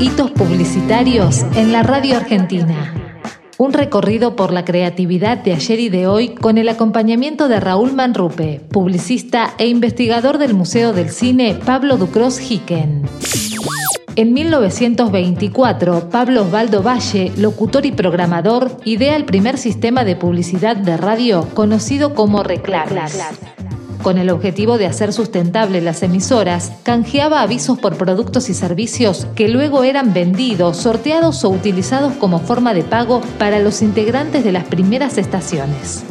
Hitos publicitarios en la radio argentina. Un recorrido por la creatividad de ayer y de hoy con el acompañamiento de Raúl Manrupe, publicista e investigador del Museo del Cine Pablo Ducros Hicken. En 1924, Pablo Osvaldo Valle, locutor y programador, idea el primer sistema de publicidad de radio conocido como Reclames. Con el objetivo de hacer sustentable las emisoras, canjeaba avisos por productos y servicios que luego eran vendidos, sorteados o utilizados como forma de pago para los integrantes de las primeras estaciones.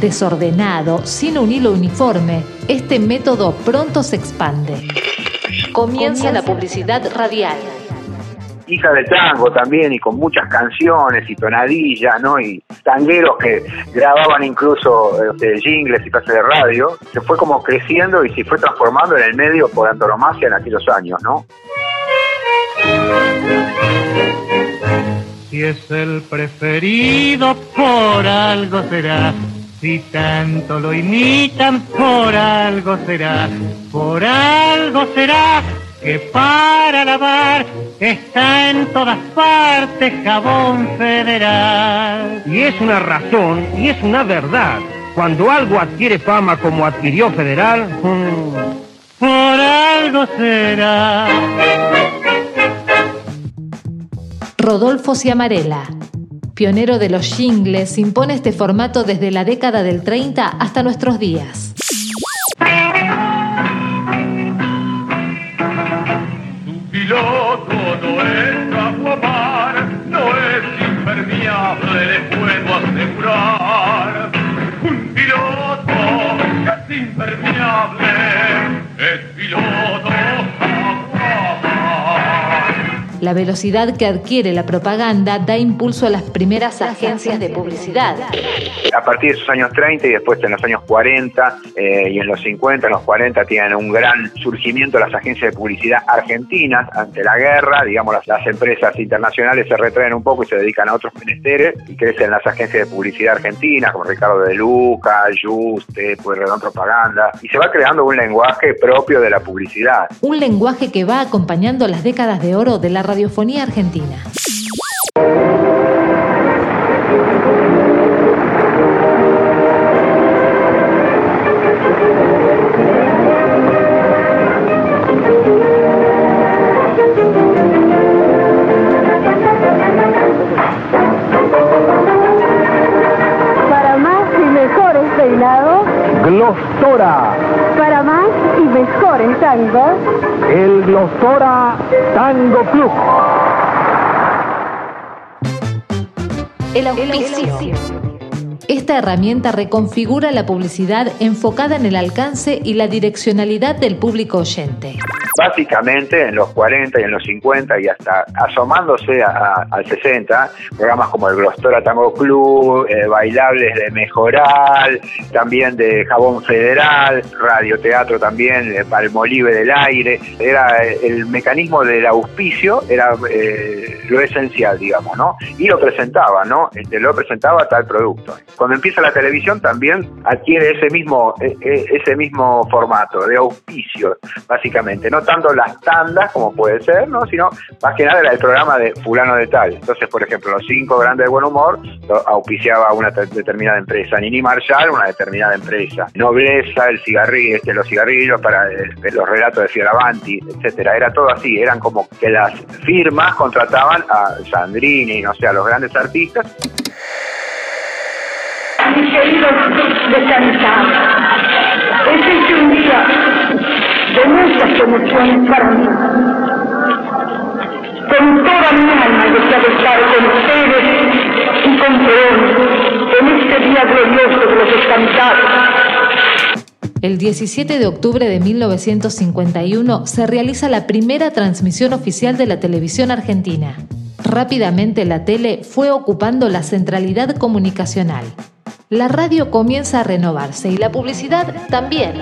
Desordenado, sin un hilo uniforme, este método pronto se expande. Comienza la publicidad radial hija de tango también y con muchas canciones y tonadillas, ¿no? Y tangueros que grababan incluso este, jingles y clases de radio, se fue como creciendo y se fue transformando en el medio por antonomasia en aquellos años, ¿no? Si es el preferido, por algo será. Si tanto lo imitan, por algo será. Por algo será que para lavar está en todas partes jabón federal. Y es una razón y es una verdad. Cuando algo adquiere fama como adquirió federal, mm, por algo será. Rodolfo Ciamarela, pionero de los jingles, impone este formato desde la década del 30 hasta nuestros días. 别胡闹！La velocidad que adquiere la propaganda da impulso a las primeras agencias de publicidad. A partir de esos años 30 y después en los años 40 eh, y en los 50, en los 40 tienen un gran surgimiento las agencias de publicidad argentinas ante la guerra, digamos las, empresas internacionales se retraen un poco y se dedican a otros menesteres y crecen las agencias de publicidad argentinas como Ricardo de Luca, Juste, pues Redón Propaganda y se va creando un lenguaje propio de la publicidad. Un lenguaje que va acompañando las décadas de oro de la radiofonía argentina. Para más y mejores peinados, Glostora. Para más mejores tangos, el Glostora Tango Club. El auspicio. Esta herramienta reconfigura la publicidad enfocada en el alcance y la direccionalidad del público oyente básicamente en los 40 y en los 50 y hasta asomándose al 60, programas como el Glostora Tango Club, eh, bailables de Mejoral, también de Jabón Federal, radioteatro también, de Palmolive del Aire, era eh, el mecanismo del auspicio, era eh, lo esencial, digamos, ¿no? Y lo presentaba, ¿no? Este, lo presentaba tal producto. Cuando empieza la televisión también adquiere ese mismo, e, e, ese mismo formato de auspicio, básicamente, no tanto las tandas como puede ser, ¿no? Sino más que nada era el programa de fulano de tal. Entonces, por ejemplo, los cinco grandes de buen humor auspiciaba una determinada empresa. Nini Marshall, una determinada empresa. Nobleza, el cigarrillo, este, los cigarrillos para eh, los relatos de Fioravanti, etcétera. Era todo así, eran como que las firmas contrataban a Sandrini, no sé, a los grandes artistas. Es un día de muchas emociones para mí. Con toda mi alma deseo estar con ustedes y con León en este día glorioso de los escamizados. El 17 de octubre de 1951 se realiza la primera transmisión oficial de la televisión argentina. Rápidamente la tele fue ocupando la centralidad comunicacional. La radio comienza a renovarse y la publicidad también.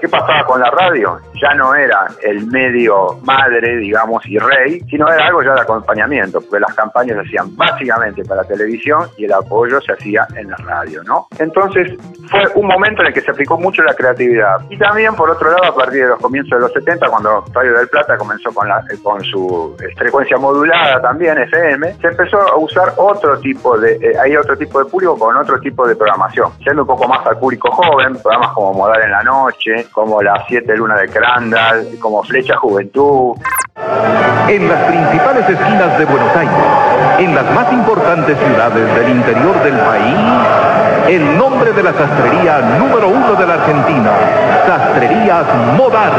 ¿Qué pasaba con la radio? Ya no era el medio madre, digamos, y rey, sino era algo ya de acompañamiento, porque las campañas se hacían básicamente para televisión y el apoyo se hacía en la radio, ¿no? Entonces fue un momento en el que se aplicó mucho la creatividad. Y también, por otro lado, a partir de los comienzos de los 70, cuando Radio del Plata comenzó con, la, su frecuencia modulada también, FM, se empezó a usar otro tipo de, eh, hay otro tipo de público con otro tipo de programación, siendo un poco más al público joven, programas como Modal en la Noche, como Las Siete Luna de Crandall, como Flecha Juventud. En las principales esquinas de Buenos Aires, en las más importantes ciudades del interior del país, el nombre de la sastrería número uno de la Argentina, Sastrerías Modar,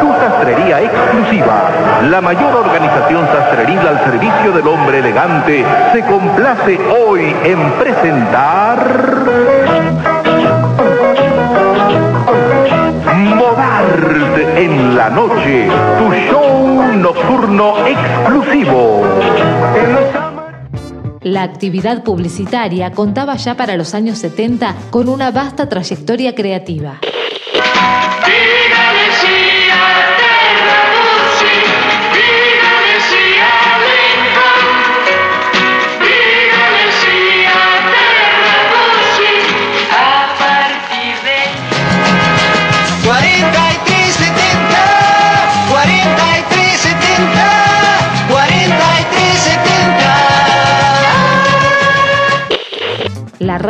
tu sastrería exclusiva, la mayor organización sastreril al servicio del hombre elegante, se complace hoy en presentar... Modart en la noche, tu show nocturno exclusivo. La actividad publicitaria contaba ya para los años 70 con una vasta trayectoria creativa.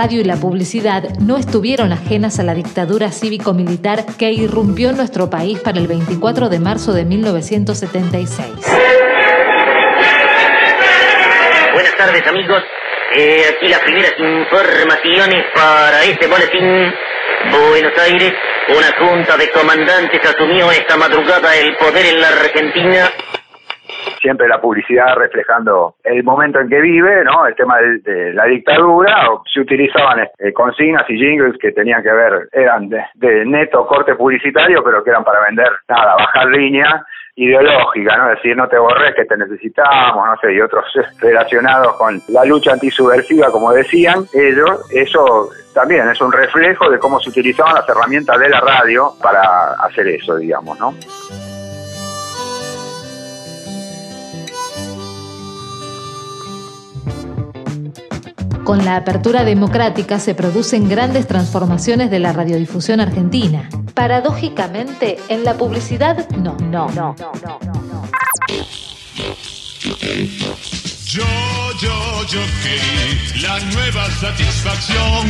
Radio y la publicidad no estuvieron ajenas a la dictadura cívico-militar que irrumpió en nuestro país para el 24 de marzo de 1976. Buenas tardes amigos, eh, aquí las primeras informaciones para este boletín. Buenos Aires, una junta de comandantes asumió esta madrugada el poder en la Argentina siempre la publicidad reflejando el momento en que vive, ¿no? El tema de, la dictadura, o se utilizaban eh, consignas y jingles que tenían que ver, eran de, neto corte publicitario, pero que eran para vender, nada, bajar línea ideológica, ¿no? Decir, no te borres que te necesitamos, no sé, y otros relacionados con la lucha antisubversiva, como decían ellos, eso también es un reflejo de cómo se utilizaban las herramientas de la radio para hacer eso, digamos, ¿no? Con la apertura democrática se producen grandes transformaciones de la radiodifusión argentina. Paradójicamente, en la publicidad, no, no, no, no, no. no. Yo, yo, yo, que la nueva satisfacción.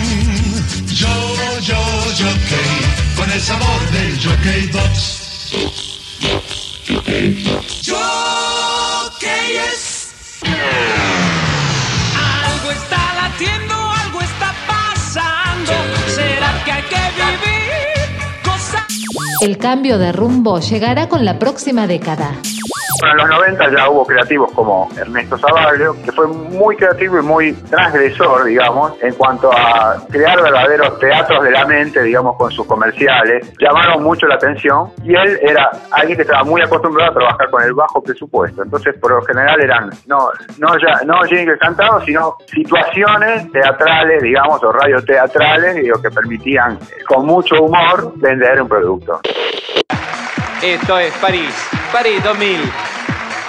Yo, yo, yo, que con el sabor del Jockey Box. El cambio de rumbo llegará con la próxima década. Bueno, en los 90 ya hubo creativos como Ernesto Zavaglio, que fue muy creativo y muy transgresor, digamos, en cuanto a crear verdaderos teatros de la mente, digamos, con sus comerciales. Llamaron mucho la atención y él era alguien que estaba muy acostumbrado a trabajar con el bajo presupuesto. Entonces, por lo general eran no no ya no jingles cantados, sino situaciones teatrales, digamos, o radioteatrales, digo, que permitían con mucho humor vender un producto. Esto es París, París 2000.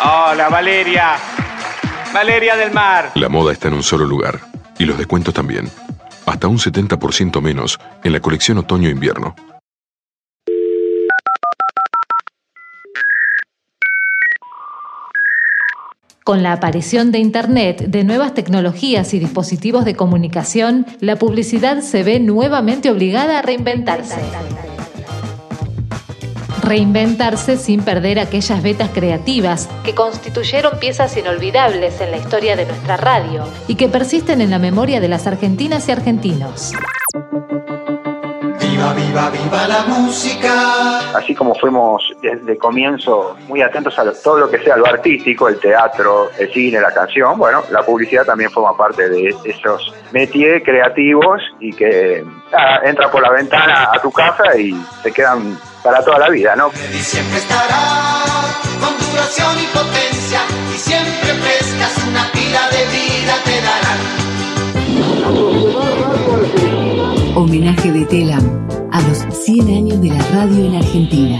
Hola, Valeria. Valeria del Mar. La moda está en un solo lugar. Y los descuentos también. Hasta un 70% menos en la colección otoño-invierno. Con la aparición de Internet, de nuevas tecnologías y dispositivos de comunicación, la publicidad se ve nuevamente obligada a reinventarse reinventarse sin perder aquellas vetas creativas que constituyeron piezas inolvidables en la historia de nuestra radio y que persisten en la memoria de las argentinas y argentinos. Viva, viva, viva la música. Así como fuimos desde comienzo muy atentos a todo lo que sea lo artístico, el teatro, el cine, la canción, bueno, la publicidad también forma parte de esos métiers creativos y que entra por la ventana a tu casa y se quedan para toda la vida, ¿no? Y siempre estará con duración y potencia y siempre frescas una pila de vida te darán. homenaje de Telam a los 100 años de la radio en Argentina.